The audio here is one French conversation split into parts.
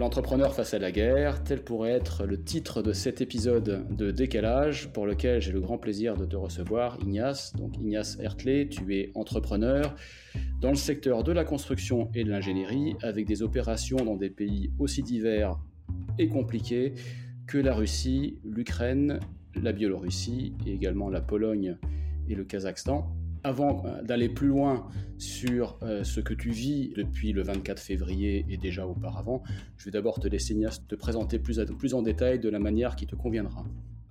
L'entrepreneur face à la guerre, tel pourrait être le titre de cet épisode de Décalage pour lequel j'ai le grand plaisir de te recevoir, Ignace. Donc Ignace Hertley, tu es entrepreneur dans le secteur de la construction et de l'ingénierie avec des opérations dans des pays aussi divers et compliqués que la Russie, l'Ukraine, la Biélorussie et également la Pologne et le Kazakhstan avant euh, d'aller plus loin sur euh, ce que tu vis depuis le 24 février et déjà auparavant, je vais d'abord te laisser te présenter plus, en détail de la manière qui te conviendra.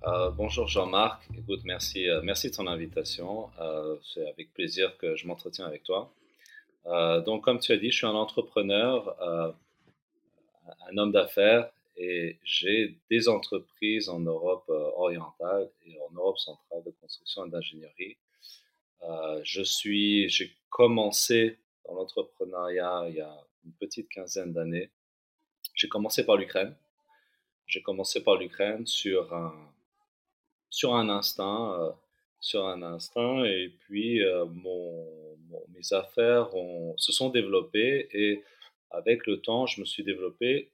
Euh, bonjour Jean-Marc, écoute, merci, merci de ton invitation. C'est avec plaisir que je m'entretiens avec toi. donc, comme tu as dit, je suis un entrepreneur, un homme d'affaires et j'ai des entreprises en Europe orientale et en Europe centrale de construction et d'ingénierie. Euh, je suis, j'ai commencé dans l'entrepreneuriat il y a une petite quinzaine d'années. J'ai commencé par l'Ukraine. J'ai commencé par l'Ukraine sur un, sur un instinct, euh, sur un instinct, et puis euh, mes affaires se sont développées et avec le temps, je me suis développé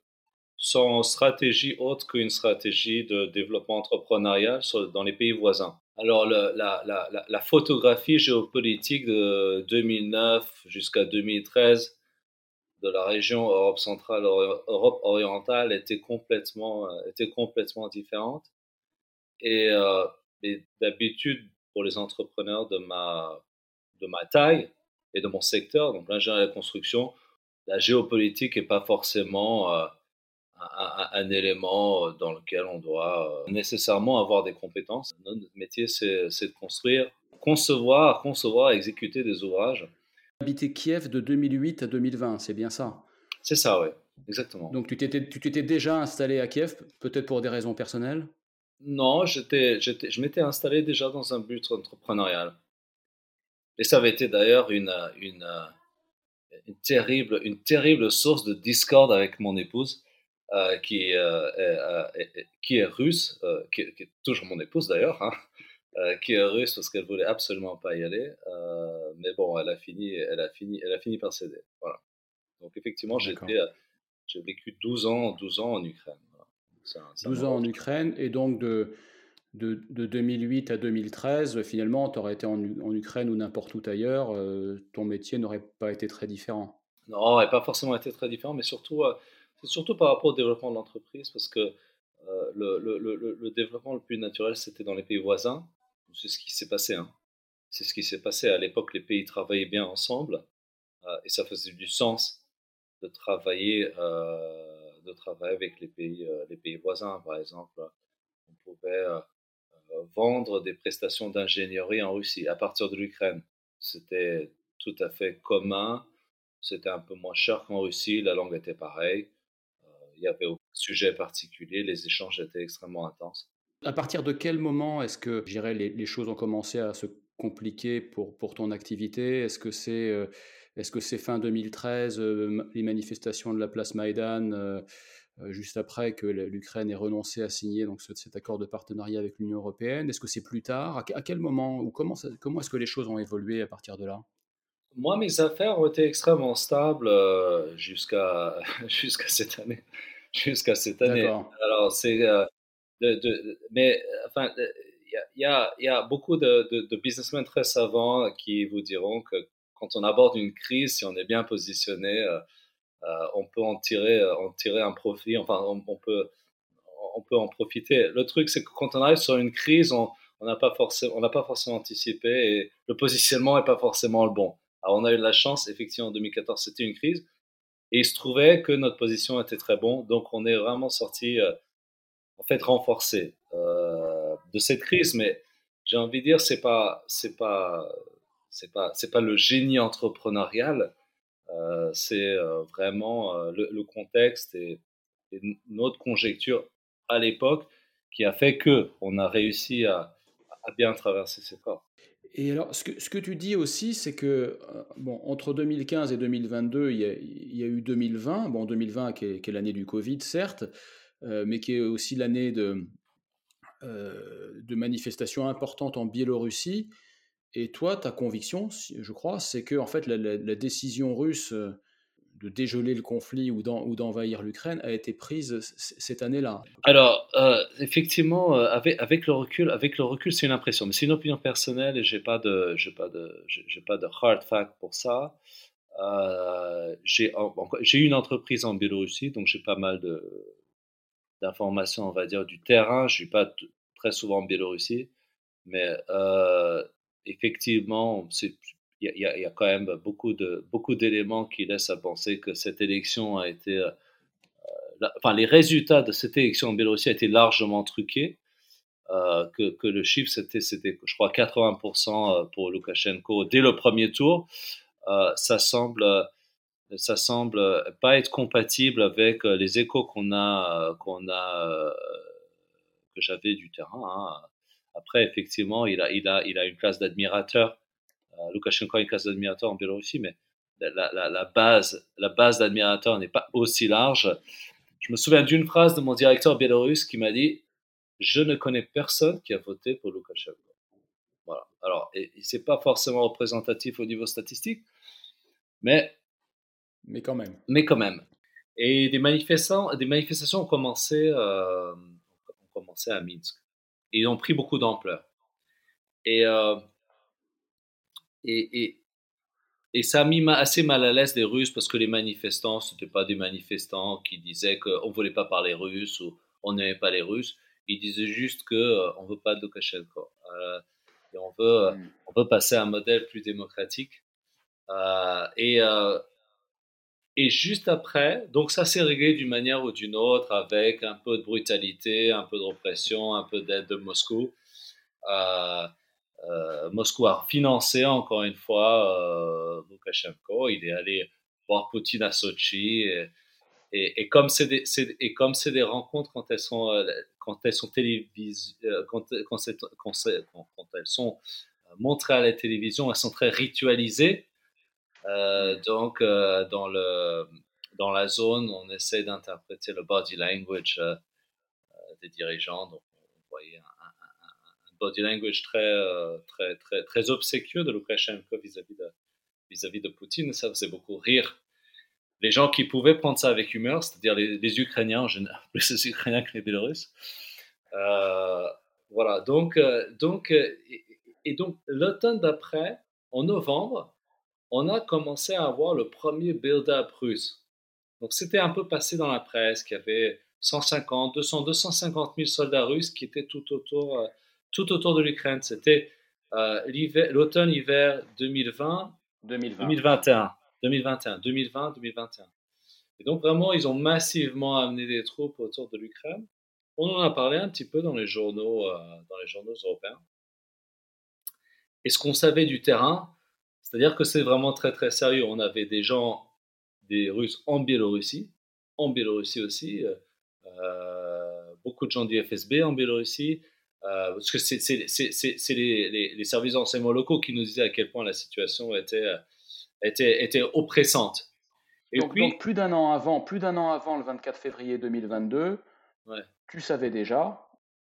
sans stratégie autre qu'une stratégie de développement entrepreneurial dans les pays voisins. Alors, la, la, la, photographie géopolitique de 2009 jusqu'à 2013 de la région Europe centrale, Europe orientale était complètement, euh, était complètement différente. Et, euh, d'habitude, pour les entrepreneurs de ma, de ma taille et de mon secteur, donc l'ingénierie et la construction, la géopolitique n'est pas forcément euh, un, élément dans lequel on doit euh, nécessairement avoir des compétences. Notre métier, c'est de construire, concevoir, concevoir, exécuter des ouvrages. Habité Kiev de 2008 à 2020, c'est bien ça? C'est ça, oui, exactement. Donc tu t'étais déjà installé à Kiev, peut-être pour des raisons personnelles? Non, j'étais, je m'étais installé déjà dans un but entrepreneurial. Et ça avait été d'ailleurs une, une, une, terrible, une terrible source de discorde avec mon épouse euh, qui, euh, est, qui, est, russe, euh, qui, est toujours mon épouse d'ailleurs, hein, qui est russe parce qu'elle voulait absolument pas y aller. mais bon, elle a fini, elle a fini, elle a fini par céder. Voilà. Donc effectivement, j'ai vécu 12 ans, 12 ans en Ukraine. 12 ans en Ukraine et donc de, de, de 2008 à 2013, finalement, tu aurais été en, en, Ukraine ou n'importe où ailleurs, ton métier n'aurait pas été très différent. Non, et pas forcément été très différent, mais surtout, c'est surtout par rapport au développement de l'entreprise, parce que euh, le, le, le, le, développement le plus naturel, c'était dans les pays voisins. C'est ce qui s'est passé. Hein. C'est ce qui s'est passé. À l'époque, les pays travaillaient bien ensemble, euh, et ça faisait du sens de travailler, euh, de travailler avec les pays, les pays voisins. Par exemple, on pouvait vendre des prestations d'ingénierie en Russie à partir de l'Ukraine. C'était tout à fait commun. C'était un peu moins cher qu'en Russie. La langue était pareille il y avait aucun sujet particulier, les échanges étaient extrêmement intenses. À partir de quel moment est-ce que les, choses ont commencé à se compliquer pour, ton activité? Est-ce que c'est euh, est-ce que fin 2013, euh, les manifestations de la place Maïdan, euh, juste après que l'Ukraine ait renoncé à signer donc cet accord de partenariat avec l'Union européenne? Est-ce que c'est plus tard? À, quel moment ou comment, comment est-ce que les choses ont évolué à partir de là? Moi, mes affaires ont été extrêmement stables euh, jusqu'à jusqu'à cette année. Jusqu'à cette année. Alors, c'est. Euh, de, mais, enfin, il y a, y a, beaucoup de, de, businessmen très savants qui vous diront que quand on aborde une crise, si on est bien positionné, euh, on peut en tirer, en tirer un profit. Enfin, on, peut, on peut en profiter. Le truc, c'est que quand on arrive sur une crise, on n'a pas forcément, on n'a pas forcément anticipé et le positionnement n'est pas forcément le bon. Alors, on a eu de la chance, effectivement, en 2014, c'était une crise. Et il se trouvait que notre position était très bonne. Donc, on est vraiment sorti, euh, en fait, renforcé euh, de cette crise. Mais j'ai envie de dire, c'est pas, c'est pas, c'est pas, pas le génie entrepreneurial. Euh, c'est vraiment le, contexte et, notre conjecture à l'époque qui a fait que on a réussi à, à bien traverser ces portes. Et alors, ce que, ce que tu dis aussi, c'est que, euh, bon, entre 2015 et 2022, il y a, eu 2020, bon, 2020 qui est, l'année du Covid, certes, euh, mais qui est aussi l'année de, euh, de manifestations importantes en Biélorussie. Et toi, ta conviction, je crois, c'est que en fait, la, décision russe de dégeler le conflit ou d'envahir l'Ukraine a été prise cette année-là. Alors, euh, effectivement, euh, avec, le recul, avec le recul, c'est une impression, mais c'est une opinion personnelle et j'ai pas j'ai pas de, j'ai pas de hard fact pour ça. Euh, j'ai, une entreprise en Biélorussie, donc j'ai pas mal d'informations, on va dire, du terrain. Je suis pas très souvent en Biélorussie, mais effectivement, c'est il y, a quand même beaucoup de beaucoup d'éléments qui laissent à penser que cette élection a été, euh, enfin les résultats de cette élection en Biélorussie a été largement truqués, euh, que, que, le chiffre c'était c'était je crois 80% euh, pour Loukachenko dès le premier tour, euh, ça semble ça semble pas être compatible avec les échos qu'on a qu'on a que j'avais du terrain. Hein. Après effectivement il a il a il a une classe d'admirateurs euh, Loukachenko a une classe d'admirateurs en Biélorussie, mais la, base, la base d'admirateurs n'est pas aussi large. Je me souviens d'une phrase de mon directeur biélorusse qui m'a dit Je ne connais personne qui a voté pour Loukachenko. Voilà. Alors, c'est pas forcément représentatif au niveau statistique, mais. Mais quand même. Mais quand même. Et des, manifestants, des manifestations ont commencé, euh, ont commencé à Minsk. Et ils ont pris beaucoup d'ampleur. Et. Euh, et, et, ça a mis assez mal à l'aise les Russes parce que les manifestants, ce n'étaient pas des manifestants qui disaient qu'on ne voulait pas parler russe ou on n'aimait pas les Russes. Ils disaient juste qu'on euh, on ne veut pas de Lukashenko. Euh, et on veut, mm. on veut passer à un modèle plus démocratique. Euh, et, et juste après, donc ça s'est réglé d'une manière ou d'une autre avec un peu de brutalité, un peu de répression, un peu d'aide de Moscou. Euh, Moscou a financé encore une fois euh, Lukashenko. Il est allé voir Poutine à Sochi. Et, comme c'est des, rencontres quand elles sont euh, montrées à la télévision, elles sont très ritualisées. donc dans le dans la zone, on essaie d'interpréter le body language des dirigeants. Donc on voyait un, body language très, euh, très, très, très obséquieux de Lukashenko vis-à-vis de, vis-à-vis de Poutine. Ça faisait beaucoup rire les gens qui pouvaient prendre ça avec humeur, c'est-à-dire les, Ukrainiens en général, plus les Ukrainiens que les Bélarusses. Euh, voilà, donc, euh, donc, et, donc l'automne d'après, en novembre, on a commencé à avoir le premier build-up russe. Donc c'était un peu passé dans la presse qu'il y avait 150, 200, 250 000 soldats russes qui étaient tout autour tout autour de l'Ukraine. C'était euh, l'automne-hiver 2020, 2021, 2021, 2020, 2021. Et donc vraiment, ils ont massivement amené des troupes autour de l'Ukraine. On en a parlé un petit peu dans les journaux, euh, dans les journaux européens. Et ce qu'on savait du terrain, c'est-à-dire que c'est vraiment très très sérieux. On avait des gens, des Russes en Biélorussie, en Biélorussie aussi, euh, beaucoup de gens du FSB en Biélorussie, euh, parce que c'est les, les, services d'enseignement locaux qui nous disaient à quel point la situation était, euh, était, était oppressante. Et donc, puis, plus d'un an avant, plus d'un an avant le 24 février 2022, tu savais déjà?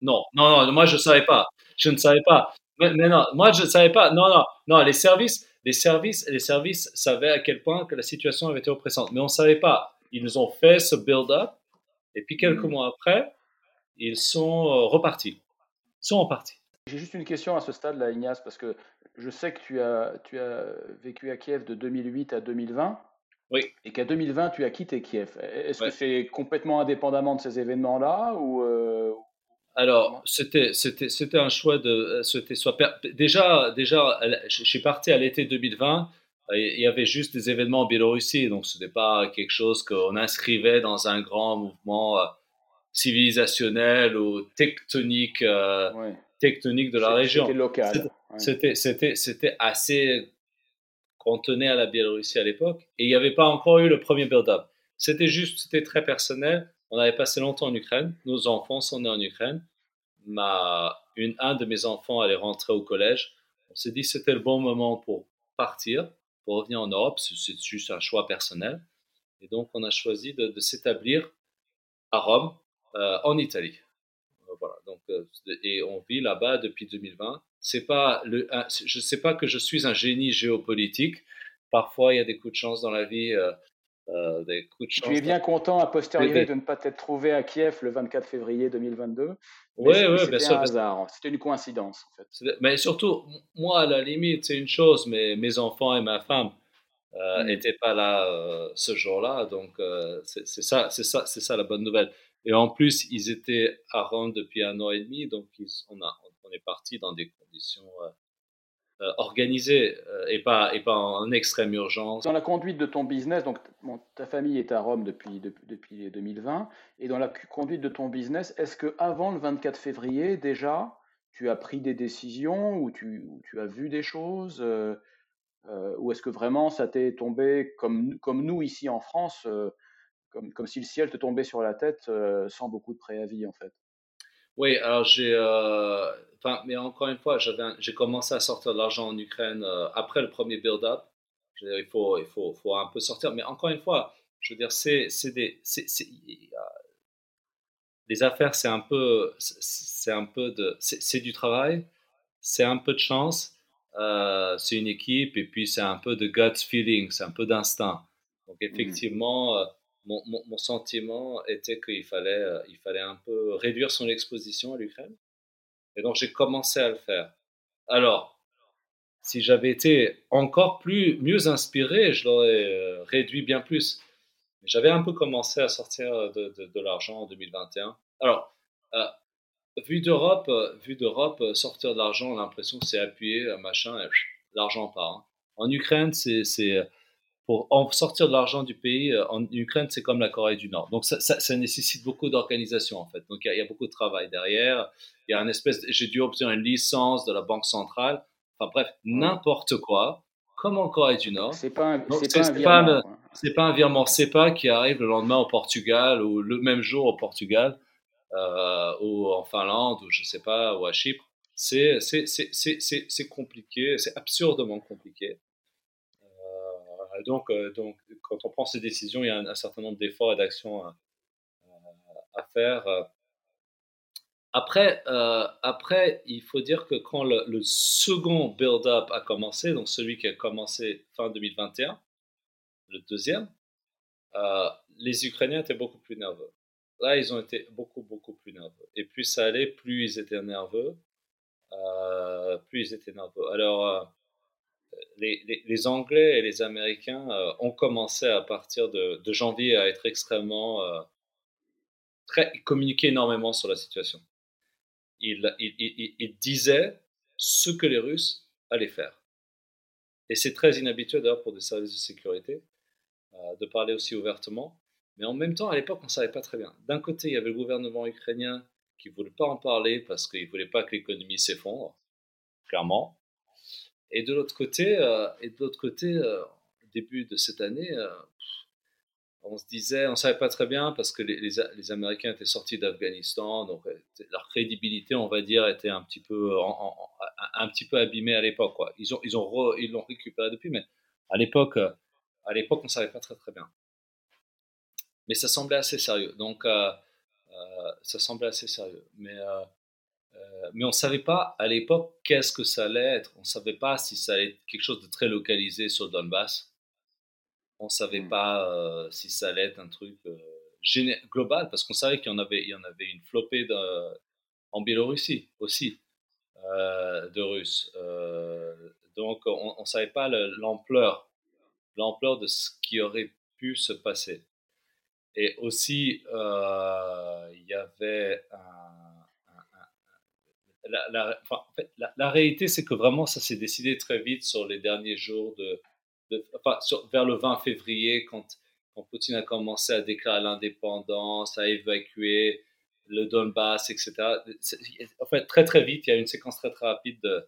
Non, non, non, moi je savais pas. Je ne savais pas. Mais, non, moi je ne savais pas. Non, non, non, les services, les services, les services savaient à quel point que la situation avait été oppressante, mais on ne savait pas. Ils ont fait ce build-up, et puis quelques mmh. mois après, ils sont euh, repartis sont en partie. J'ai juste une question à ce stade-là, Ignace, parce que je sais que tu as, tu as vécu à Kiev de 2008 à 2020. Oui. Et qu'à 2020, tu as quitté Kiev. Est-ce que c'est complètement indépendamment de ces événements-là ou euh, Alors, c'était, un choix de. Soit, déjà, déjà, je suis parti à l'été 2020. Il y avait juste des événements en Biélorussie, donc ce n'était pas quelque chose qu'on inscrivait dans un grand mouvement euh, civilisationnel ou tectonique, euh, tectonique de la région. C'était local. C'était, c'était, c'était assez tenait à la Biélorussie à l'époque et il n'y avait pas encore eu le premier build-up. C'était juste, c'était très personnel. On avait passé longtemps en Ukraine. Nos enfants sont nés en Ukraine. Ma, une, un de mes enfants allait rentrer au collège. On s'est dit que c'était le bon moment pour partir, pour revenir en Europe. C'est juste un choix personnel. Et donc, on a choisi de, de s'établir à Rome en Italie. Euh, voilà, donc, euh, et on vit là-bas depuis 2020. C'est pas le, je ne sais pas que je suis un génie géopolitique. Parfois, il y a des coups de chance dans la vie des coups de chance. Tu es bien content a posteriori de ne pas t'être trouvé à Kiev le 24 février 2022. Oui, oui, sûr. un hasard, c'était une coïncidence. En fait. Mais surtout, moi, à la limite, c'est une chose, mais mes enfants et ma femme n'étaient mm. pas là ce jour-là. Donc, c'est ça, c'est ça, c'est ça la bonne nouvelle. Et en plus, ils étaient à Rome depuis un an et demi, donc on, est parti dans des conditions euh, euh, et, pas, et pas en extrême urgence. Dans la conduite de ton business, donc ta famille est à Rome depuis, depuis 2020, et dans la conduite de ton business, est-ce que avant le 24 février déjà, tu as pris des décisions ou tu, as vu des choses euh, ou est-ce que vraiment ça t'est tombé comme nous ici en France, comme, comme si le ciel te tombait sur la tête sans beaucoup de préavis en fait Oui, alors j'ai mais encore une fois, j'ai commencé à sortir de l'argent en Ukraine euh, après le premier build-up. Il faut, il faut, faut, un peu sortir. Mais encore une fois, je veux dire, c'est des. les affaires, c'est un peu, c'est un peu de, c'est du travail, c'est un peu de chance, euh, c'est une équipe et puis c'est un peu de gut feeling, c'est un peu d'instinct. Donc mmh. effectivement, euh, mon, sentiment était qu'il fallait, il fallait un peu réduire son exposition à l'Ukraine. Et donc j'ai commencé à le faire. Alors, si j'avais été encore plus mieux inspiré, je l'aurais euh, réduit bien plus. J'avais un peu commencé à sortir de, l'argent en 2021. Alors, euh, vu d'Europe, euh, vu d'Europe, sortir de l'argent, l'impression c'est appuyé, machin, l'argent part. Hein. En Ukraine, c'est pour en sortir de l'argent du pays, en Ukraine, c'est comme la Corée du Nord. Donc, ça, ça, nécessite beaucoup d'organisation, en fait. Donc, il y, y, a beaucoup de travail derrière il y a un espèce, j'ai dû obtenir une licence de la banque centrale. Enfin bref, n'importe quoi, comme en Corée du Nord. C'est pas un, c'est pas, un virement. C'est pas un virement pas qui arrive le lendemain au Portugal ou le même jour au Portugal euh, ou en Finlande ou je sais pas ou à Chypre. C'est c'est c'est c'est c'est compliqué, c'est absurdement compliqué. Euh, donc euh, donc quand on prend ces décisions, il y a un, certain nombre d'efforts et d'actions à, faire après, euh, après, il faut dire que quand le, second build-up a commencé, donc celui qui a commencé fin 2021, le deuxième, les Ukrainiens étaient beaucoup plus nerveux. Là, ils ont été beaucoup, beaucoup plus nerveux. Et plus ça allait, plus ils étaient nerveux. Plus ils étaient nerveux. Alors, les, Anglais et les Américains ont commencé à partir de, janvier à être extrêmement... très, communiquer énormément sur la situation il, disait ce que les Russes allaient faire. Et c'est très inhabituel d'ailleurs pour des services de sécurité euh, de parler aussi ouvertement. Mais en même temps, à l'époque, on ne savait pas très bien. D'un côté, il y avait le gouvernement ukrainien qui ne voulait pas en parler parce qu'il ne voulait pas que l'économie s'effondre, clairement. Et de l'autre côté, euh, et de l'autre côté euh, début de cette année, on se disait, on savait pas très bien parce que les, Américains étaient sortis d'Afghanistan, donc euh, leur crédibilité, on va dire, était un petit peu, un petit peu abîmée à l'époque. Quoi. Ils ont, ils ont, ils l'ont récupéré depuis, mais à l'époque, à l'époque, on savait pas très très bien. Mais ça semblait assez sérieux. Donc, euh, euh, ça semblait assez sérieux. Mais mais on ne savait pas à l'époque qu'est-ce que ça allait être. On ne savait pas si ça allait être quelque chose de très localisé sur le Donbass on savait mmh. pas euh, si ça allait être un truc euh, global, parce qu'on savait qu'il y en avait, il y en avait une flopée en Biélorussie aussi euh, de Russes. donc on ne savait pas l'ampleur, l'ampleur de ce qui aurait pu se passer. Et aussi, il y avait la, réalité, c'est que vraiment, ça s'est décidé très vite sur les derniers jours de, vers le 20 février, quand, Poutine a commencé à déclarer l'indépendance, à évacuer le Donbass, etc. En fait, très très vite, il y a une séquence très très rapide de,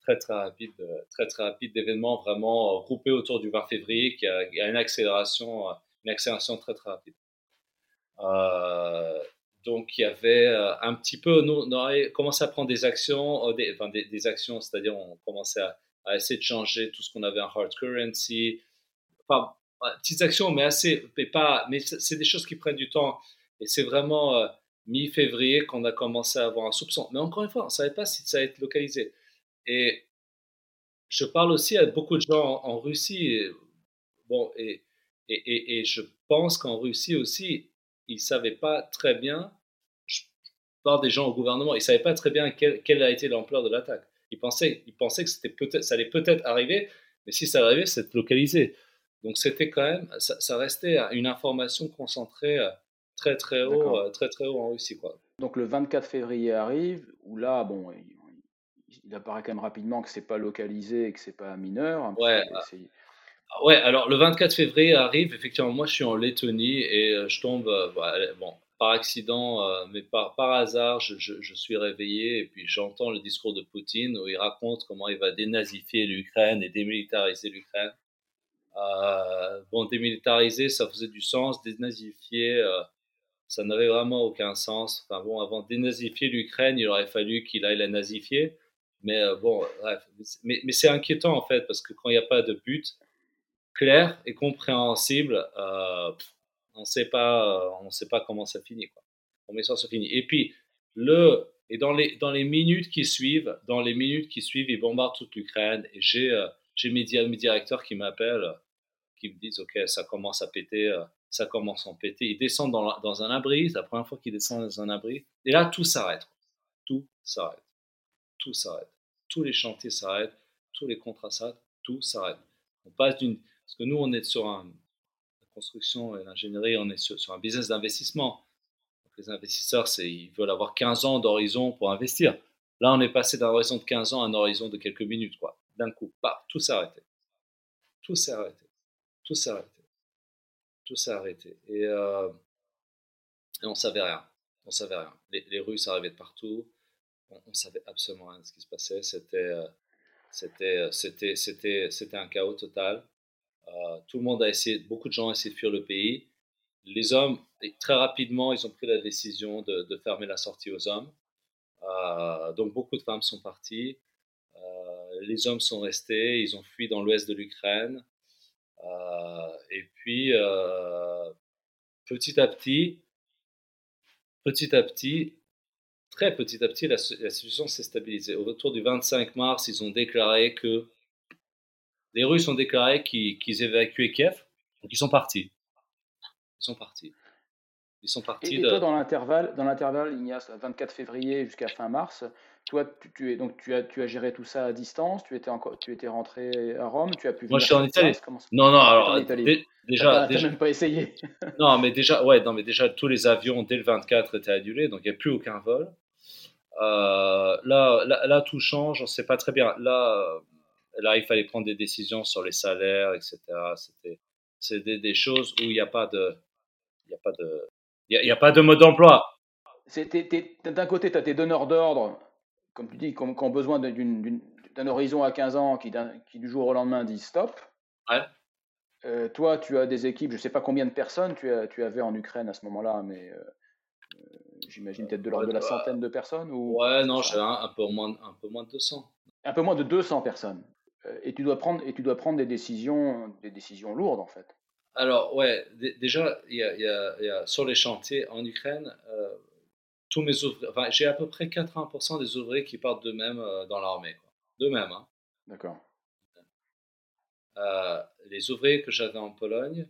très très rapide, très très rapide d'événements vraiment groupés autour du 20 février, qui a, a une accélération, une accélération très très rapide. Euh, donc il y avait euh, un petit peu, nous, on a commencé à prendre des actions, euh, des, enfin, des, actions, c'est-à-dire on commençait à, à essayer de changer tout ce qu'on avait en hard currency. Enfin, petites actions, mais assez, mais pas, mais c'est des choses qui prennent du temps. Et c'est vraiment euh, mi-février qu'on a commencé à avoir un soupçon. Mais encore une fois, on ne savait pas si ça allait être localisé. Et je parle aussi à beaucoup de gens en, Russie. Bon, et, Et, et, je pense qu'en Russie aussi, ils ne savaient pas très bien, je parle des gens au gouvernement, ils ne savaient pas très bien quelle, a été l'ampleur de l'attaque. Ils pensaient, ils pensaient que c'était peut-être, ça allait peut-être arriver, mais si ça arrivait, c'était localisé. Donc c'était quand même, ça, ça, restait une information concentrée euh, très très haut, euh, très très haut en Russie. Quoi. Donc le 24 février arrive, où là, bon, il, apparaît quand même rapidement que c'est pas localisé et que c'est pas mineur. Ouais. Ouais, alors le 24 février arrive, effectivement, moi je suis en Lettonie et euh, je tombe, bah, bon, par accident, mais par, par hasard, je, je, suis réveillé et puis j'entends le discours de Poutine où il raconte comment il va dénazifier l'Ukraine et démilitariser l'Ukraine. Euh, bon, démilitariser, ça faisait du sens. Dénazifier, euh, ça n'avait vraiment aucun sens. Enfin bon, avant de dénazifier l'Ukraine, il aurait fallu qu'il aille la nazifier. Mais euh, bon, bref. Mais, mais c'est inquiétant en fait, parce que quand il n'y a pas de but clair et compréhensible, on ne sait pas, on sait pas comment ça finit. Quoi. Ça finit. Et puis, le, et dans les, dans les minutes qui suivent, dans les minutes qui suivent, ils bombardent toute l'Ukraine. Et j'ai j'ai mes, directeurs qui m'appellent, qui me disent, OK, ça commence à péter, euh, ça commence à péter. Ils descendent dans, dans un abri, c'est la première fois qu'ils descendent dans un abri. Et là, tout s'arrête. Tout s'arrête. Tout s'arrête. Tous les chantiers s'arrêtent, tous les contrats s'arrêtent, tout s'arrête. On passe d'une... Parce que nous, on est sur un... La construction et l'ingénierie, on est sur, un business d'investissement. Les investisseurs, ils veulent avoir 15 ans d'horizon pour investir. Là, on est passé d'un horizon de 15 ans à un horizon de quelques minutes. D'un coup, tout s'est arrêté. Tout s'est arrêté. Tout s'est arrêté. Tout s'est arrêté. Et, euh, on savait rien. On savait rien. Les, les Russes arrivaient de partout. On, ne savait absolument rien de ce qui se passait. C'était, euh, euh, un chaos total. Euh, tout le monde a essayé, beaucoup de gens ont essayé de fuir le pays. Les hommes, très rapidement, ils ont pris la décision de, fermer la sortie aux hommes. Euh, donc beaucoup de femmes sont parties les hommes sont restés, ils ont fui dans l'ouest de l'Ukraine. Euh, et puis, euh, petit à petit, petit à petit, très petit à petit, la, situation s'est stabilisée. Au retour du 25 mars, ils ont déclaré que les Russes ont déclaré qu'ils évacuaient Kiev, donc ils sont partis. Ils sont partis. Ils sont partis. Et, et toi, dans l'intervalle, dans l'intervalle, il y a 24 février jusqu'à fin mars, toi, tu, es, donc, tu, as, tu as géré tout ça à distance Tu étais, encore, tu étais rentré à Rome Tu as pu Moi, je suis en Italie. non, non, alors, déjà. Tu même pas essayé. non, mais déjà, ouais, non, mais déjà, tous les avions, dès le 24, étaient annulés, donc il n'y a plus aucun vol. Euh, là, là, tout change, on ne sait pas très bien. Là, là, il fallait prendre des décisions sur les salaires, etc. C'était c'est des, choses où il n'y a pas de. Il a pas de. Il y a, pas de mode d'emploi. D'un côté, tu as tes donneurs d'ordre comme tu dis, qui ont, besoin d'un horizon à 15 ans qui, qui, du jour au lendemain disent stop. Ouais. Euh, toi, tu as des équipes, je ne sais pas combien de personnes tu, as, tu avais en Ukraine à ce moment-là, mais euh, euh, j'imagine peut-être de l'ordre de la centaine de personnes ou? Ouais, non, j'avais un, peu moins, un peu moins de 200. Un peu moins de 200 personnes. Et, tu dois prendre, et tu dois prendre des décisions, des décisions lourdes, en fait. Alors, ouais, déjà, y y a, sur les chantiers en Ukraine, tous mes ouvriers, enfin, j'ai à peu près 80% des ouvriers qui partent d'eux-mêmes euh, dans l'armée. D'eux-mêmes. Hein. D'accord. Euh, les ouvriers que j'avais en Pologne,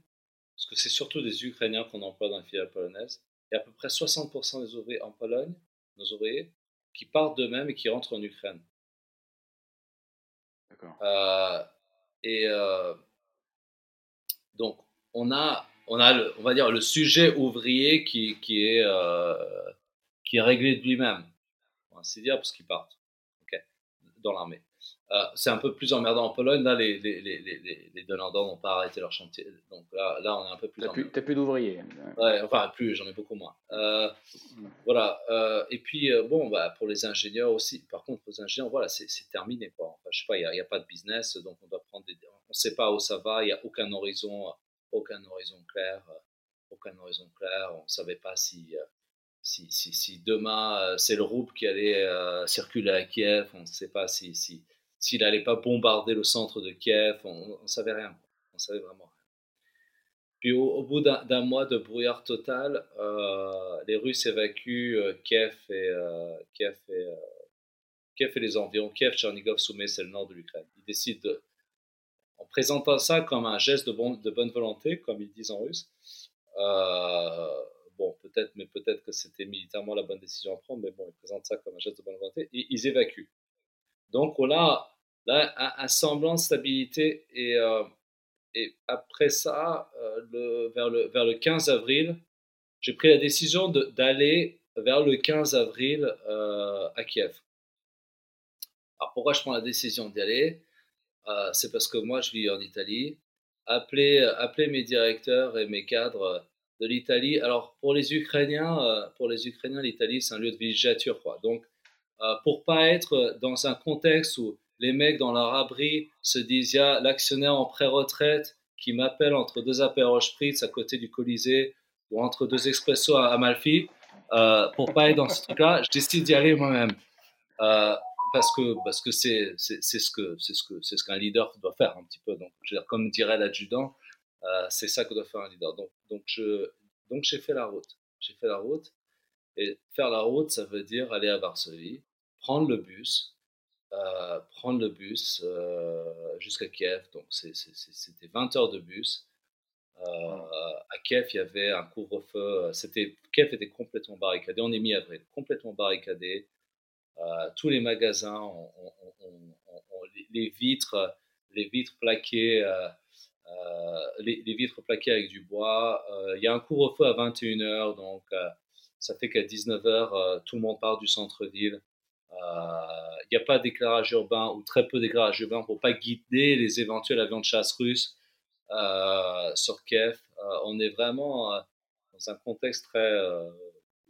parce que c'est surtout des Ukrainiens qu'on emploie dans les filiales polonaises, il y a à peu près 60% des ouvriers en Pologne, nos ouvriers, qui partent d'eux-mêmes et qui rentrent en Ukraine. Euh, et donc, on a, on a le, on va dire, le sujet ouvrier qui, qui est qui est réglé de lui-même, on va dire, parce qu'ils partent dans l'armée. Euh, c'est un peu plus emmerdant en Pologne. Là, les, les, les, les n'ont pas arrêté leur chantier. Donc là, là on est un peu plus. T'as plus, plus d'ouvriers. Ouais, enfin, plus, j'en ai beaucoup moins. Euh, voilà. Euh, et puis, bon, bah, pour les ingénieurs aussi. Par contre, pour les ingénieurs, voilà, c'est terminé. Quoi. Enfin, je sais pas, il n'y a, a, pas de business. Donc, on doit prendre des. On ne sait pas où ça va. Il n'y a aucun horizon, aucun horizon clair. Aucun horizon clair. On ne savait pas si si, si, si demain c'est le groupe qui allait circuler à Kiev, on ne sait pas si s'il si, n'allait pas bombarder le centre de Kiev, on ne savait rien, on savait vraiment rien. Puis au, bout d'un mois de brouillard total, euh, les Russes évacuent Kiev et Kiev et Kiev et les environs. Kiev, Tchernigov, Soumet, c'est le nord de l'Ukraine. Ils décident de, en présentant ça comme un geste de, de bonne volonté, comme ils disent en russe. bon, peut-être, mais peut-être que c'était militairement la bonne décision à prendre, mais bon, ils présentent ça comme un geste de bonne volonté et ils évacuent. Donc on a là un, semblant de stabilité et, et après ça, le, vers, le, vers le 15 avril, j'ai pris la décision d'aller vers le 15 avril à Kiev. Alors pourquoi je prends la décision d'y aller? Euh, C'est parce que moi je vis en Italie. Appeler, appeler mes directeurs et mes cadres de l'Italie. Alors pour les Ukrainiens, euh, pour les Ukrainiens, l'Italie c'est un lieu de villégiature, quoi. Donc euh, pour pas être dans un contexte où les mecs dans leur abri se disent il y a l'actionnaire en pré-retraite qui m'appelle entre deux apéros spritz à côté du Colisée ou entre deux expressos à Amalfi, euh, pour pas être dans ce truc-là, je décide d'y aller moi-même. Euh, parce que parce que c'est c'est ce que c'est ce que c'est ce qu'un leader doit faire un petit peu. Donc comme dirait l'adjudant euh, c'est ça que doit faire un leader. Donc donc je donc j'ai fait la route. J'ai fait la route. Et faire la route ça veut dire aller à Varsovie prendre le bus euh, prendre le bus euh, jusqu'à Kiev. Donc c'était 20 heures de bus. À Kiev il y avait un couvre-feu c'était Kiev était complètement barricadé. On est mis avril complètement barricadé. Euh, tous les magasins ont, les, vitres, les vitres plaquées, euh, euh, les, vitres plaquées avec du bois. Il y a un couvre-feu à 21h, donc ça fait qu'à 19h, tout le monde part du centre-ville. Il n'y a pas d'éclairage urbain ou très peu d'éclairage urbain pour pas guider les éventuels avions de chasse russes sur Kiev. on est vraiment dans un contexte très,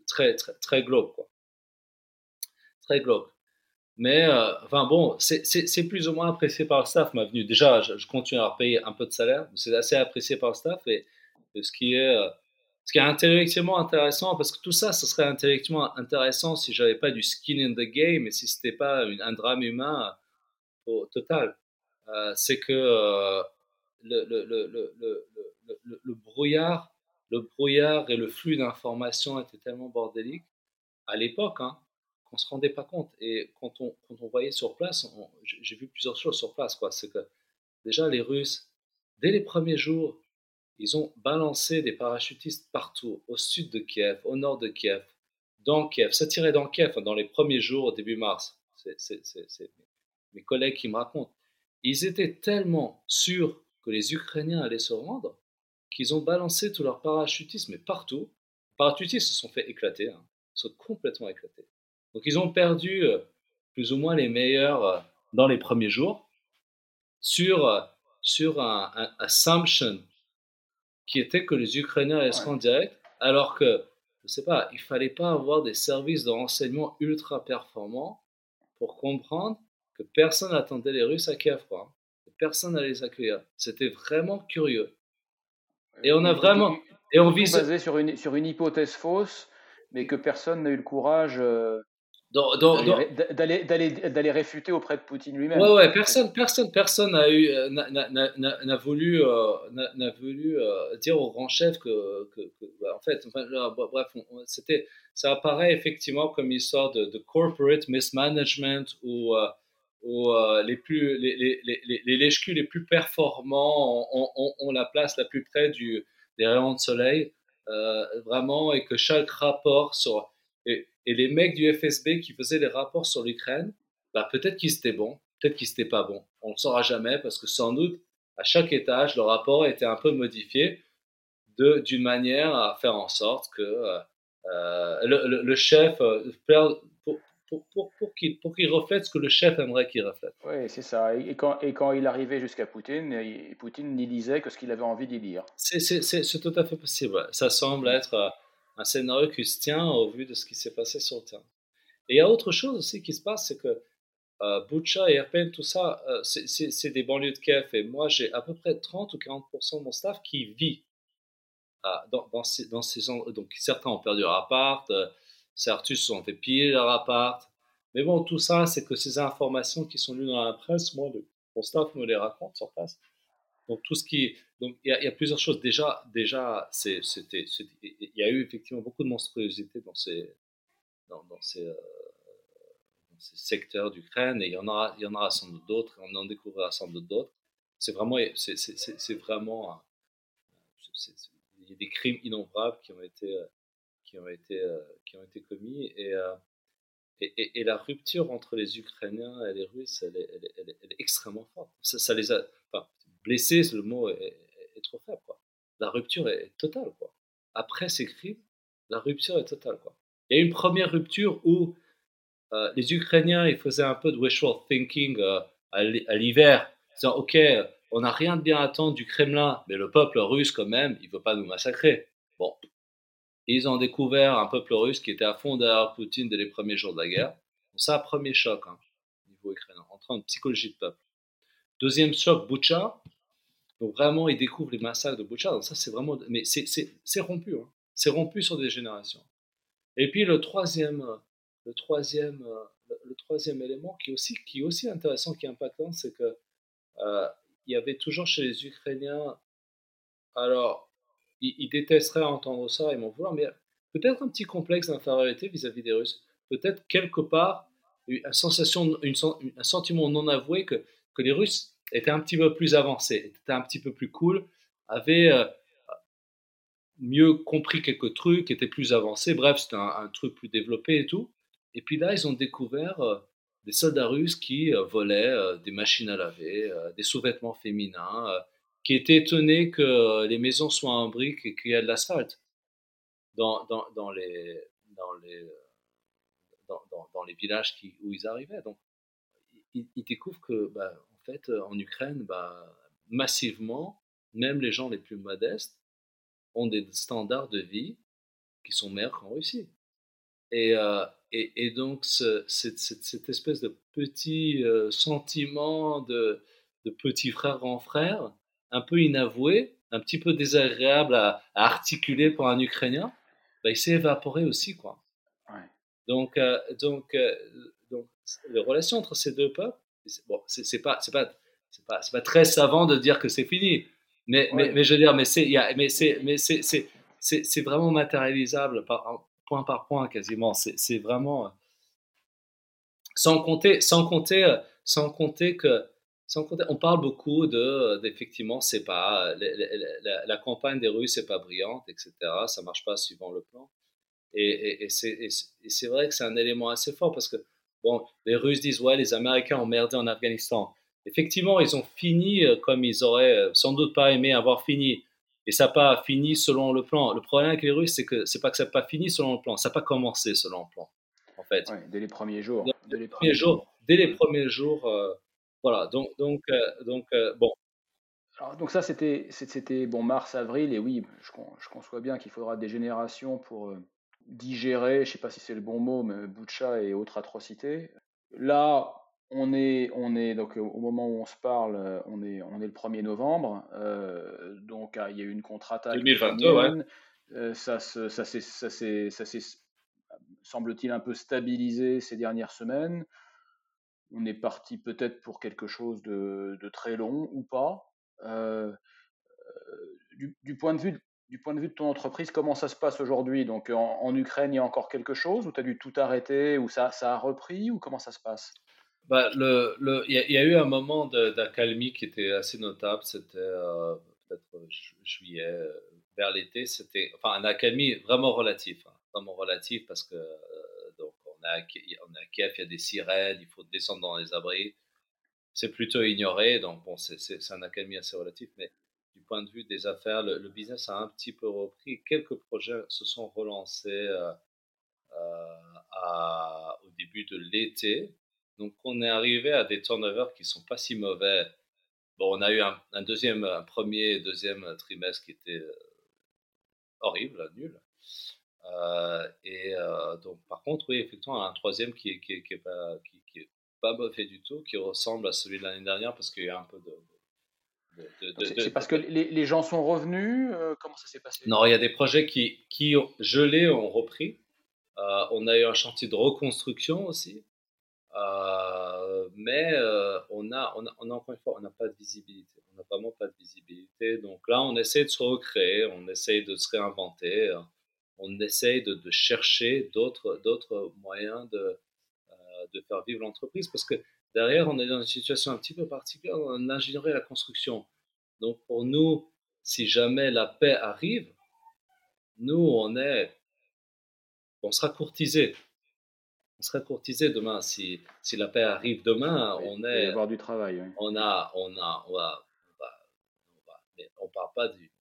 très, très, très glauque. Quoi très glauque. Mais, euh, enfin bon, c'est plus ou moins apprécié par le staff, ma venue. Déjà, je, continue à leur payer un peu de salaire, c'est assez apprécié par le staff. Et, ce, qui est, euh, ce qui est intellectuellement intéressant, parce que tout ça, ce serait intellectuellement intéressant si j'avais pas du skin in the game et si c'était pas un drame humain au total. Euh, c'est que le, le, brouillard, le brouillard et le flux d'informations étaient tellement bordéliques à l'époque. Hein, on se rendait pas compte. Et quand on, quand on voyait sur place, j'ai vu plusieurs choses sur place. C'est que déjà, les Russes, dès les premiers jours, ils ont balancé des parachutistes partout, au sud de Kiev, au nord de Kiev, dans Kiev. Ça tirait dans Kiev dans les premiers jours, début mars. C'est mes collègues qui me racontent. Ils étaient tellement sûrs que les Ukrainiens allaient se rendre qu'ils ont balancé tout leur parachutisme partout. Les parachutistes se sont fait éclater, hein, se sont complètement éclatés. Donc ils ont perdu euh, plus ou moins les meilleurs euh, dans les premiers jours sur, euh, sur un, assumption qui était que les Ukrainiens allaient se rendre direct, alors que, je ne sais pas, il fallait pas avoir des services de renseignement ultra performants pour comprendre que personne n'attendait les Russes à Kiev, quoi. Personne n'allait les accueillir. C'était vraiment curieux. Et on a vraiment... Et on vise... basé sur une, sur une hypothèse fausse, mais que personne n'a eu le courage d'aller réfuter auprès de Poutine lui-même. Ouais, ouais, personne, personne, personne n'a eu, euh, n'a voulu, euh, n'a voulu euh, dire au grand chef que, que, bah, en fait, bref, c'était, ça apparaît effectivement comme une histoire de, corporate mismanagement où, où les plus, les, les, les, les, les plus performants ont, ont, la place la plus près du, des rayons de soleil, vraiment, et que chaque rapport sur et, les mecs du FSB qui faisaient les rapports sur l'Ukraine, bah, peut-être qu'ils étaient bons, peut-être qu'ils n'étaient pas bons. On ne le saura jamais parce que sans doute, à chaque étage, le rapport était un peu modifié d'une manière à faire en sorte que euh, euh le, le, chef, euh, pour, pour, pour, pour qu'il reflète ce que le chef aimerait qu'il reflète. Oui, c'est ça. Et quand, et quand il arrivait jusqu'à Poutine, Poutine n'y lisait que ce qu'il avait envie d'y lire. C'est tout à fait possible. Ça semble être un scénario qui se tient au vu de ce qui s'est passé sur le terrain. Et il y a autre chose aussi qui se passe, c'est que euh, et Erpen, tout ça, euh, c'est des banlieues de Kiev. Et moi, j'ai à peu près 30 ou 40% de mon staff qui vit euh, dans, dans, ces, dans ces Donc, certains ont perdu leur appart, euh, certains se sont fait piller leur appart. Mais bon, tout ça, c'est que ces informations qui sont lues dans la presse, moi, mon staff me les raconte sur place. Donc tout ce qui, donc il y, a plusieurs choses. Déjà, déjà, c'était, il y a eu effectivement beaucoup de monstruosité dans ces, dans, ces, euh, secteurs d'Ukraine et il y en aura, il y en aura sans doute d'autres. On en découvrira sans doute d'autres. c'est vraiment, c'est vraiment, il y a des crimes innombrables qui ont été, qui ont été, qui ont été commis et, et, et, la rupture entre les Ukrainiens et les Russes, elle est, elle est, elle est, extrêmement forte. Ça, les a, enfin, blessés, le mot est, trop faible. La rupture est totale. Après ces crimes, la rupture est totale. Il y a une première rupture où euh, les Ukrainiens ils faisaient un peu de wishful thinking euh, à l'hiver, disant Ok, on n'a rien de bien à attendre du Kremlin, mais le peuple russe, quand même, il ne veut pas nous massacrer. Bon, ils ont découvert un peuple russe qui était à fond derrière Poutine dès les premiers jours de la guerre. Donc ça, premier choc hein, au niveau ukrainien, en train de psychologie de peuple. Deuxième choc, Butcha. Donc vraiment, ils découvrent les massacres de Butcha. Donc ça, c'est vraiment... Mais c'est rompu. Hein. C'est rompu sur des générations. Et puis le troisième, le troisième, le troisième élément qui est aussi, qui aussi intéressant, qui est impactant, c'est que euh, il y avait toujours chez les Ukrainiens, alors ils, détesteraient entendre ça, ils m'en vouloir, mais peut-être un petit complexe d'infériorité vis-à-vis des Russes. Peut-être quelque part une sensation, un sentiment non avoué que, que les Russes étaient un petit peu plus avancés, étaient un petit peu plus cool, avaient euh, mieux compris quelques trucs, étaient plus avancés. Bref, c'était un, truc plus développé et tout. Et puis là, ils ont découvert euh, des soldats russes qui euh, volaient des machines à laver, des sous-vêtements féminins, qui était étonné que les maisons soient en briques et qu'il y a de l'asphalte dans, dans, les, villages où ils arrivaient. Donc, ils, découvrent que, bah, fait, en Ukraine, bah, massivement, même les gens les plus modestes ont des standards de vie qui sont meilleurs qu'en Russie. Et, euh, et, et, donc, ce, cette, cette, espèce de petit euh, sentiment de, de petit frère grand frère, un peu inavoué, un petit peu désagréable à, articuler pour un Ukrainien, bah, il s'est évaporé aussi. Quoi. Donc, euh, donc, euh, donc, les relations entre ces deux peuples, bon, c'est pas, c'est pas, c'est pas, pas, très savant de dire que c'est fini. Mais, mais, mais, je veux dire, mais c'est, mais c'est, mais c'est, c'est, vraiment matérialisable par, point par point quasiment. C'est vraiment, sans compter, sans compter, sans compter que on parle beaucoup de, d'effectivement, c'est pas, la, campagne des Russes n'est pas brillante, etc. Ça marche pas suivant le plan. Et, et, c'est, vrai que c'est un élément assez fort parce que, bon, les Russes disent, ouais, les Américains ont merdé en Afghanistan. Effectivement, ils ont fini euh, comme ils auraient euh, sans doute pas aimé avoir fini. Et ça n'a pas fini selon le plan. Le problème avec les Russes, c'est que c'est pas que ça n'a pas fini selon le plan, ça n'a pas commencé selon le plan, en fait. dès les premiers jours. dès les premiers jours. Dès les premiers jours euh, voilà, donc, donc, euh, donc euh, bon. Alors, donc ça, c'était, c'était bon, mars, avril, et oui, je, je conçois bien qu'il faudra des générations pour digérer, je ne sais pas si c'est le bon mot, mais Boucha et autres atrocités. Là, on est, on est donc au moment où on se parle, on est, on est le 1er novembre, donc ah, il y a eu une contre-attaque. 2022, ouais. ça, ça, ça s'est, semble-t-il, un peu stabilisé ces dernières semaines on est parti peut-être pour quelque chose de, très long ou pas. Euh, euh, du, point de vue, du point de vue de ton entreprise, comment ça se passe aujourd'hui? Donc en, Ukraine, il y a encore quelque chose ou tu as dû tout arrêter ou ça, a repris ou comment ça se passe? Bah, le, il, y a, eu un moment d'accalmie qui était assez notable, c'était euh, peut-être juillet, vers l'été, c'était enfin un accalmie vraiment relatif, hein, vraiment relatif parce que on a, on a Kiev, il y a des sirènes, il faut descendre dans les abris. C'est plutôt ignoré, donc bon, c'est un académie assez relatif, mais du point de vue des affaires, le, business a un petit peu repris. Quelques projets se sont relancés euh, euh, au début de l'été. Donc on est arrivé à des turnovers qui sont pas si mauvais. Bon, on a eu un, deuxième, un premier et deuxième trimestre qui était euh, horrible, nul. Et donc, par contre, oui, effectivement, un troisième qui est, qui est, pas, qui, est pas mauvais du tout, qui ressemble à celui de l'année dernière parce qu'il y a un peu de. C'est parce que les, les, gens sont revenus euh, Comment ça s'est passé? Non, il y a des projets qui, qui ont gelé, ont repris. on a eu un chantier de reconstruction aussi. mais on, a, on, a, on a encore une fois, on n'a pas de visibilité. On n'a vraiment pas de visibilité. Donc là, on essaie de se recréer, on essaie de se réinventer on essaye de, chercher d'autres, d'autres moyens de, euh, de faire vivre l'entreprise. Parce que derrière, on est dans une situation un petit peu particulière dans l'ingénierie et la construction. Donc pour nous, si jamais la paix arrive, nous, on est, on sera courtisé. On sera courtisé demain. Si, si la paix arrive demain, on est. Il va y avoir du travail. On a, on a, on va, on, parle pas du,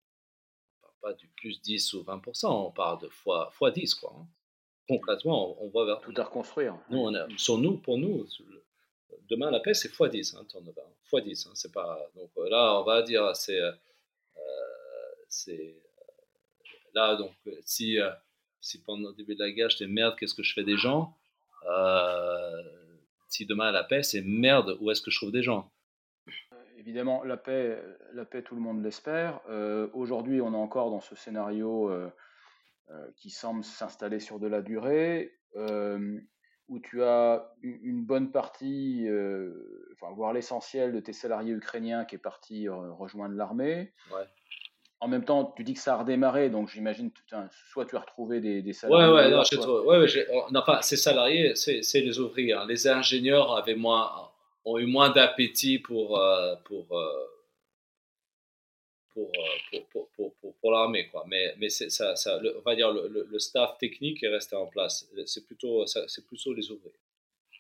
parle pas du plus 10 ou 20%, on parle de fois, fois 10, quoi. Hein. Concrètement, on, voit vers. Tout à reconstruire. Nous, on sur nous, pour nous, demain la paix, c'est fois 10, hein, fois 10. Hein, c'est pas, donc euh, là, on va dire, c'est. Euh, c'est là, donc, si, si pendant le début de la guerre, j'étais merde, qu'est-ce que je fais des gens? Si demain la paix, c'est merde, où est-ce que je trouve des gens? Évidemment, la paix, la paix, tout le monde l'espère. Aujourd'hui, on est encore dans ce scénario qui semble s'installer sur de la durée, tu as une bonne partie, enfin, voire l'essentiel de tes salariés ukrainiens qui est parti rejoindre l'armée. Ouais. En même temps, tu dis que ça a redémarré, donc j'imagine, soit tu as retrouvé des, salariés. Ouais, ouais, non, soit... ouais, ouais enfin, ces salariés, c'est les ouvriers. Hein. Les ingénieurs avaient moins, ont eu moins d'appétit pour, euh, pour, euh, euh, pour, pour, pour, pour, pour l'armée, quoi. Mais, mais ça, ça le, on va dire, le, le, staff technique est resté en place. C'est plutôt, c'est plutôt les ouvriers.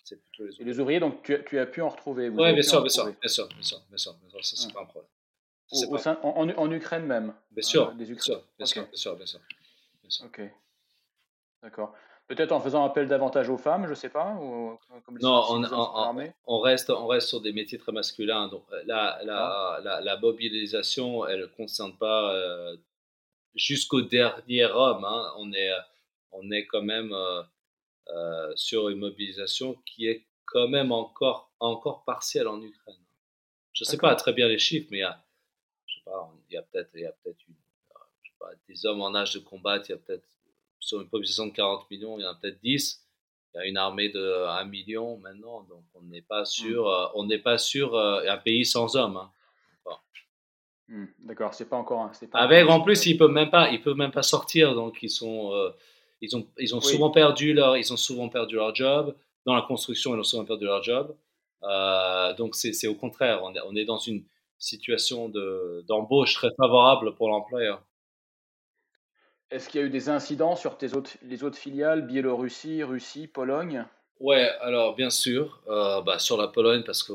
C'est plutôt les ouvriers. les ouvriers, donc tu, tu, as pu en retrouver. Oui, bien sûr, bien sûr, bien sûr, bien sûr, bien sûr, Ça, c'est pas un problème en, Ukraine même Bien sûr, euh, bien, sûr bien, sûr, bien, sûr, Ok. D'accord. Peut-être en faisant appel davantage aux femmes, je ne sais pas ou, comme Non, on, on, reste, on reste sur des métiers très masculins. Donc, euh, la, la, ah. la, la mobilisation, elle ne concerne pas euh, jusqu'au dernier homme. Hein. On, est, on est quand même sur une mobilisation qui est quand même encore, encore partielle en Ukraine. Je ne sais pas très bien les chiffres, mais il y a il y a peut-être il y a peut-être des hommes en âge de combattre, il y a peut-être sur une population de 40 millions, il y en a peut-être 10. Il y a une armée de 1 million maintenant, donc on n'est pas sûr, mmh. euh, on n'est pas sûr euh, un pays sans hommes. Hein. Mmh, d'accord, c'est pas encore. Pas Avec en plus, ils peuvent même pas, ils peuvent même pas sortir, donc ils sont, euh, ils ont, ils ont souvent perdu leur, ils ont souvent perdu leur job dans la construction, ils ont souvent perdu leur job. donc c'est au contraire, on est, on est dans une situation d'embauche très favorable pour l'employeur. Est-ce qu'il y a eu des incidents sur tes autres, les autres filiales, Biélorussie, Russie, Pologne? Ouais, alors bien sûr, euh, bah, sur la Pologne, parce que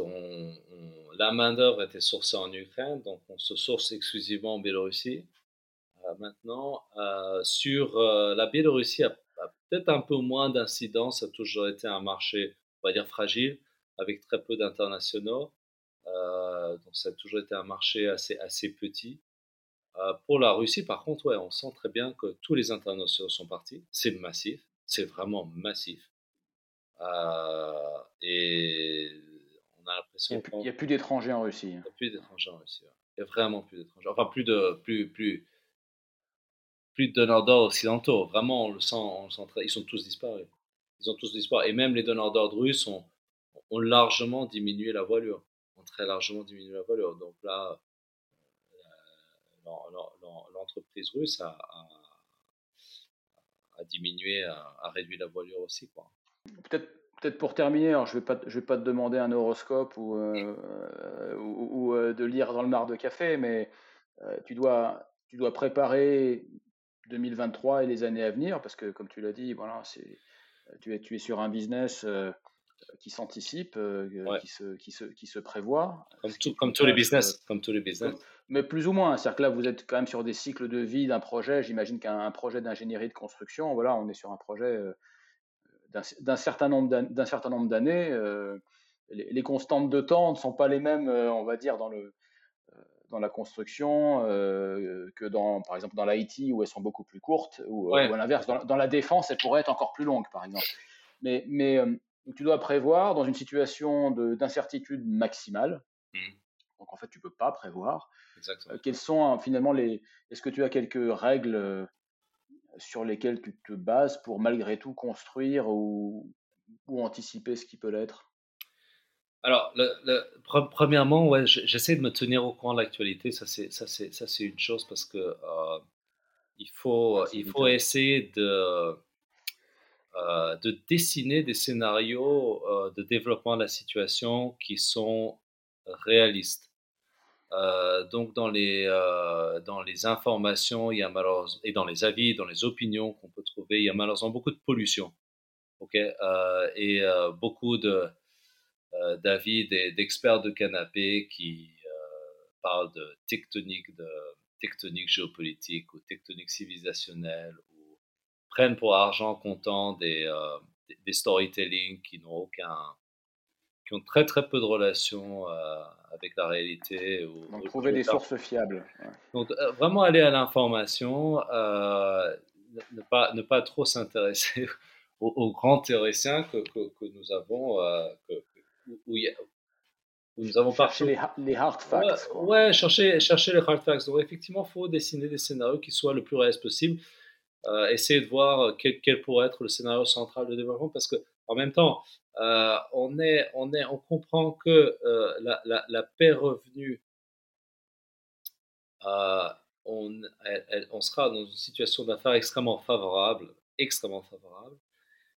la main-d'œuvre était sourcée en Ukraine, donc on se source exclusivement en Biélorussie. Euh, maintenant, euh, sur la Biélorussie, a, a peut-être un peu moins d'incidents, ça a toujours été un marché, on va dire, fragile, avec très peu d'internationaux. Donc ça a toujours été un marché assez, assez petit. Euh, pour la Russie, par contre, ouais, on sent très bien que tous les internationaux sont partis. C'est massif, c'est vraiment massif. Euh, et on a l'impression qu'il n'y a, plus d'étrangers en Russie. Il n'y a plus d'étrangers en Russie. Il n'y a vraiment plus d'étrangers. Enfin, plus de, plus, plus, plus de donneurs d'ordre occidentaux. Vraiment, on le sent, on le sent très, ils sont tous disparus. Ils ont tous disparu. Et même les donneurs d'ordre russes ont, ont largement diminué la voilure très largement diminué la valeur. Donc là, l'entreprise russe a, a, diminué, a, réduit la voilure aussi. Peut-être peut-être pour terminer, alors je ne vais, pas, je vais pas te demander un horoscope ou, euh, ou, euh, de lire dans le mar de café, mais tu, dois, tu dois préparer 2023 et les années à venir, parce que comme tu l'as dit, voilà, tu, es, tu es sur un business qui s'anticipe, euh, qui, se, qui, se, qui se prévoit. Comme, tous les business. Euh, comme tous les business. Mais plus ou moins. C'est-à-dire que là, vous êtes quand même sur des cycles de vie d'un projet. J'imagine qu'un projet d'ingénierie de construction, voilà, on est sur un projet euh, d'un certain nombre d'années. Les, les, constantes de temps ne sont pas les mêmes, on va dire, dans le dans la construction que dans, par exemple, dans l'IT où elles sont beaucoup plus courtes, ou, à l'inverse, dans, dans, la défense, elles pourraient être encore plus longues, par exemple. Mais, mais donc, tu dois prévoir dans une situation d'incertitude maximale. Mmh. Donc, en fait, tu ne peux pas prévoir. Exactement. Euh, quels sont hein, finalement les. Est-ce que tu as quelques règles euh, sur lesquelles tu te bases pour malgré tout construire ou, ou anticiper ce qui peut l'être? Alors, le, premièrement, ouais, j'essaie de me tenir au courant de l'actualité. Ça, c'est ça, c'est ça, c'est une chose parce que euh, il faut il faut essayer de de dessiner des scénarios de développement de la situation qui sont réalistes. donc dans les, dans les informations il y a malheureusement, et dans les avis, dans les opinions qu'on peut trouver, il y a malheureusement beaucoup de pollution. ok? Et beaucoup d'avis d'experts de canapé qui parlent de tectonique, de tectonique géopolitique ou tectonique civilisationnelle prennent pour argent comptant des, euh, des storytelling qui n'ont aucun qui ont très très peu de relations euh, avec la réalité. Ou, Donc trouver des sources fiables. Donc euh, vraiment aller à l'information, ne, pas, ne pas trop s'intéresser aux, grands théoriciens que, que, nous avons, que, où, nous avons chercher les, les, hard facts. Ouais, chercher, chercher les hard facts. Donc effectivement, il faut dessiner des scénarios qui soient le plus réalistes possible. Euh, essayer de voir euh, quel, quel, pourrait être le scénario central de développement parce que en même temps, euh, on, est, on, est, on comprend que la, la, la, paix revenue, on, on sera dans une situation d'affaires extrêmement favorable, extrêmement favorable.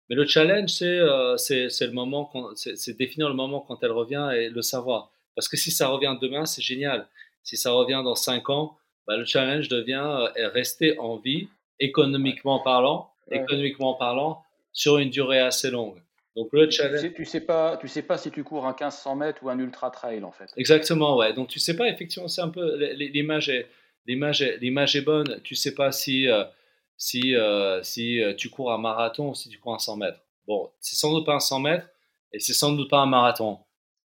Mais le challenge, c'est euh, le moment, c'est définir le moment quand elle revient et le savoir. Parce que si ça revient demain, c'est génial. Si ça revient dans cinq ans, bah, le challenge devient rester en vie, économiquement parlant, économiquement parlant, sur une durée assez longue. Donc le challenge. Tu sais, tu sais pas, tu sais pas si tu cours un 1500 mètres ou un ultra trail en fait. Exactement, ouais. Donc tu sais pas effectivement, c'est un peu l'image est l'image l'image est bonne. Tu sais pas si euh, si, euh, si euh, tu cours un marathon ou si tu cours un 100 mètres. Bon, c'est sans doute pas un 100 mètres et c'est sans doute pas un marathon,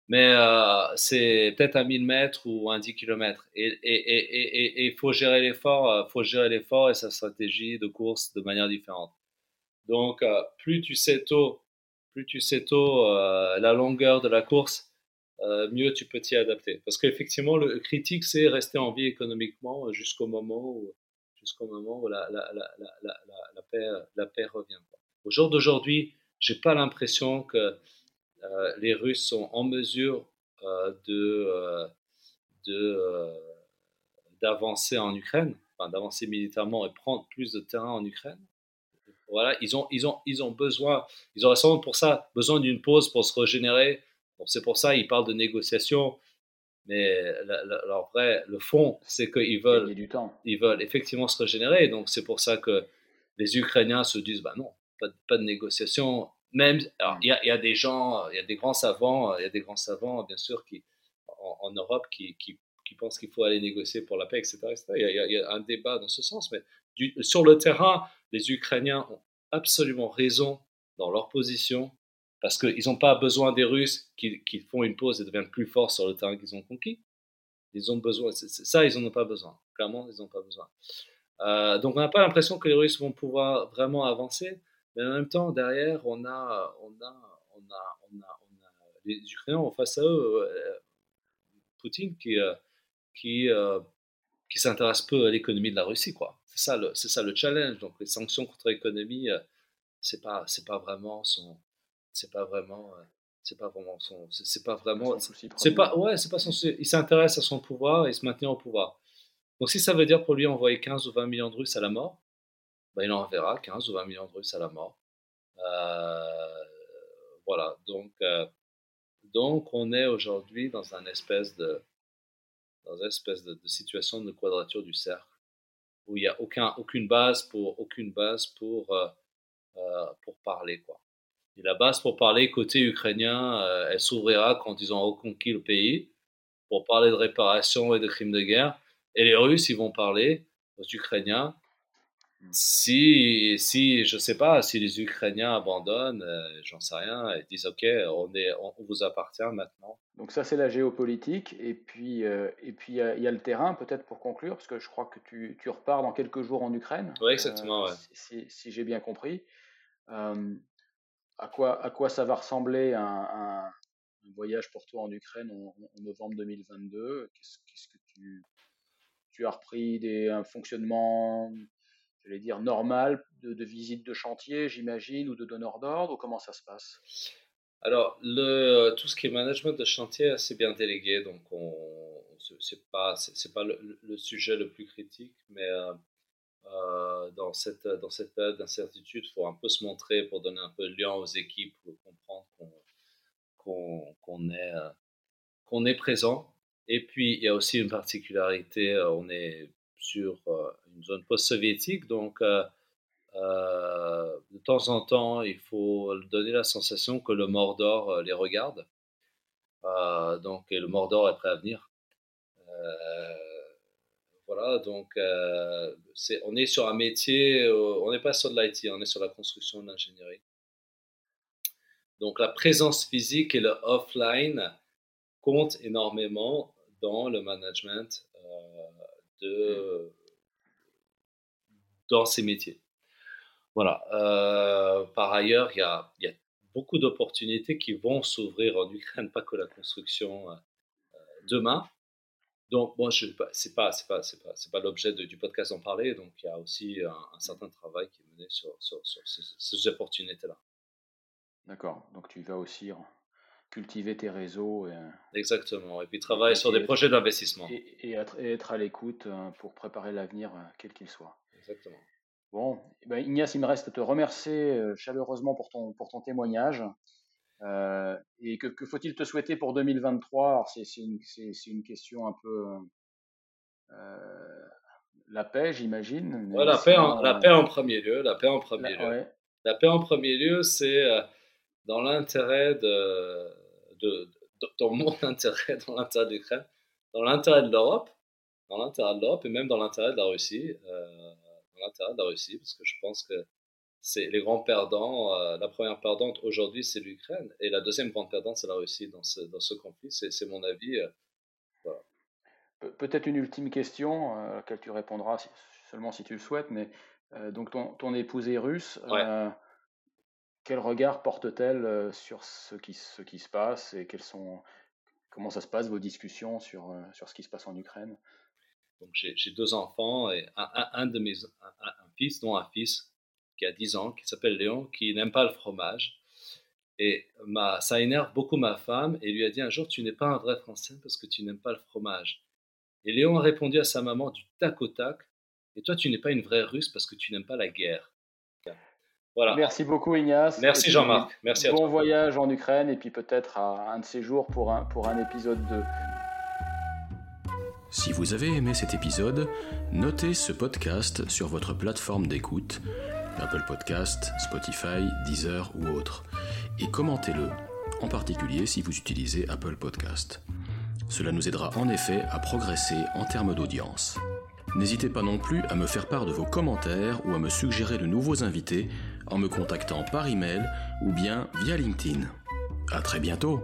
mais euh, c'est peut-être un 1000 mètres ou un 10 km. Et il faut gérer l'effort, faut gérer l'effort et sa stratégie de course de manière différente. Donc, plus tu sais tôt, plus tu sais tôt la longueur de la course, mieux tu peux t'y adapter. Parce qu'effectivement, le critique, c'est rester en vie économiquement jusqu'au moment où jusqu'au moment où la, la, la, la, paix, la paix revient. Au jour d'aujourd'hui, j'ai pas l'impression que euh, les Russes sont en mesure euh, de, euh, de d'avancer en Ukraine, enfin, d'avancer militairement et prendre plus de terrain en Ukraine. Voilà, ils ont, ils ont, ils ont besoin, ils auraient sans pour ça besoin d'une pause pour se régénérer. Bon, c'est pour ça ils parlent de négociations mais leur vrai, le fond, c'est qu'ils veulent, du temps. ils veulent effectivement se régénérer. Donc c'est pour ça que les Ukrainiens se disent, bah non, pas, pas de négociation. Même, alors il y, y, a des gens, il y a des grands savants, il y a des grands savants, bien sûr, qui en, Europe qui, qui, qui pensent qu'il faut aller négocier pour la paix, etc. Il, y a, il, y a, un débat dans ce sens, mais du, sur le terrain, les Ukrainiens ont absolument raison dans leur position parce qu'ils n'ont pas besoin des Russes qui, font une pause et deviennent plus forts sur le terrain qu'ils ont conquis. Ils ont besoin, ça, ils n'en ont pas besoin. Clairement, ils n'ont pas besoin. Euh, donc, on n'a pas l'impression que les Russes vont pouvoir vraiment avancer, mais en même temps, derrière, on a, on a, on a, on a, on a les Ukrainiens ont face à eux euh, Poutine qui, euh, qui, qui s'intéresse peu à l'économie de la Russie, quoi. C'est ça le, c'est ça le challenge. Donc, les sanctions contre l'économie, c'est pas, c'est pas vraiment son, c'est pas vraiment euh, c'est pas vraiment son c'est pas vraiment c'est pas ouais c'est pas son il s'intéresse à son pouvoir et se maintenir au pouvoir donc si ça veut dire pour lui envoyer 15 ou 20 millions de Russes à la mort ben, il enverra 15 ou 20 millions de Russes à la mort euh, voilà donc euh, donc on est aujourd'hui dans un espèce de dans une espèce de, situation de quadrature du cercle où il n'y a aucun, aucune base pour aucune base pour pour parler quoi et la base pour parler côté ukrainien, euh, elle s'ouvrira quand ils auront reconquis le pays pour parler de réparation et de crimes de guerre. Et les Russes, ils vont parler aux Ukrainiens. Si, si je sais pas, si les Ukrainiens abandonnent, euh, j'en sais rien, et disent OK, on, est, on, vous appartient maintenant. Donc ça, c'est la géopolitique. Et puis, euh, et puis il y, a le terrain, peut-être pour conclure, parce que je crois que tu, tu repars dans quelques jours en Ukraine. Oui, exactement. ouais. Si, si j'ai bien compris à quoi, à quoi ça va ressembler un, un, voyage pour toi en Ukraine en, novembre 2022 Qu'est-ce que tu, tu as repris des, un fonctionnement, j'allais dire, normal de, de visite de chantier, j'imagine, ou de donneur d'ordre, ou comment ça se passe? Alors, le, tout ce qui est management de chantier, c'est bien délégué, donc on, c'est pas, c'est, pas le, sujet le plus critique, mais euh, dans, cette, dans cette période d'incertitude, il faut un peu se montrer pour donner un peu de lien aux équipes, pour comprendre qu'on est, qu'on est présent. Et puis, il y a aussi une particularité, on est sur une zone post-soviétique, donc de temps en temps, il faut donner la sensation que le Mordor les regarde. donc, et le Mordor est prêt à venir. voilà, donc on est sur un métier, on n'est pas sur de l'IT, on est sur la construction de l'ingénierie. Donc la présence physique et le offline comptent énormément dans le management mmh. dans ces métiers. Voilà. Euh, par ailleurs, il y a, beaucoup d'opportunités qui vont s'ouvrir en Ukraine, pas que la construction euh, demain. Donc, bon, ce n'est pas, c'est pas, l'objet du podcast d'en parler. Donc, il y a aussi un, certain travail qui est mené sur, sur, ces, opportunités-là. D'accord. Donc, tu vas aussi cultiver tes réseaux. Et, Exactement. Et puis, travailler sur des projets d'investissement. Et, être, et, être, à l'écoute hein, pour préparer l'avenir, quel qu'il soit. Exactement. Bon, eh ben, Ignace, il me reste à te remercier euh, chaleureusement pour ton, pour ton témoignage. Euh, et que, que faut-il te souhaiter pour 2023 C'est une, une, question un peu. Euh, la paix, j'imagine. Ouais, la, paix en, la paix en premier lieu. La paix en premier la, lieu. La paix en premier lieu, c'est dans l'intérêt de, de, dans mon intérêt, dans l'intérêt de l'Ukraine, dans l'intérêt de l'Europe, dans l'intérêt de l'Europe et même dans l'intérêt de la Russie l'intérêt de la Russie, parce que je pense que c'est les grands perdants. Euh, la première perdante aujourd'hui, c'est l'Ukraine, et la deuxième grande perdante, c'est la Russie dans ce, dans ce conflit. C'est mon avis. Euh, peut-être une ultime question euh, à laquelle tu répondras seulement si tu le souhaites, mais donc ton, ton, épouse est russe. Quel regard porte-t-elle sur ce qui, se passe et comment ça se passe vos discussions sur, sur ce qui se passe en Ukraine? Donc j'ai deux enfants et un, de mes fils, dont un fils qui a 10 ans, qui s'appelle Léon, qui n'aime pas le fromage. Et ça énerve beaucoup ma femme et lui a dit un jour tu n'es pas un vrai Français parce que tu n'aimes pas le fromage. Et Léon a répondu à sa maman du tac au tac et toi tu n'es pas une vraie Russe parce que tu n'aimes pas la guerre. Voilà. Merci beaucoup Ignace. Merci Jean-Marc. Merci bon voyage en Ukraine et puis peut-être à un de ces jours pour un, pour un épisode 2. Si vous avez aimé cet épisode, notez ce podcast sur votre plateforme d'écoute, Apple Podcast, Spotify, Deezer ou autre, et commentez-le, en particulier si vous utilisez Apple Podcast. Cela nous aidera en effet à progresser en termes d'audience. N'hésitez pas non plus à me faire part de vos commentaires ou à me suggérer de nouveaux invités en me contactant par email ou bien via LinkedIn. À très bientôt!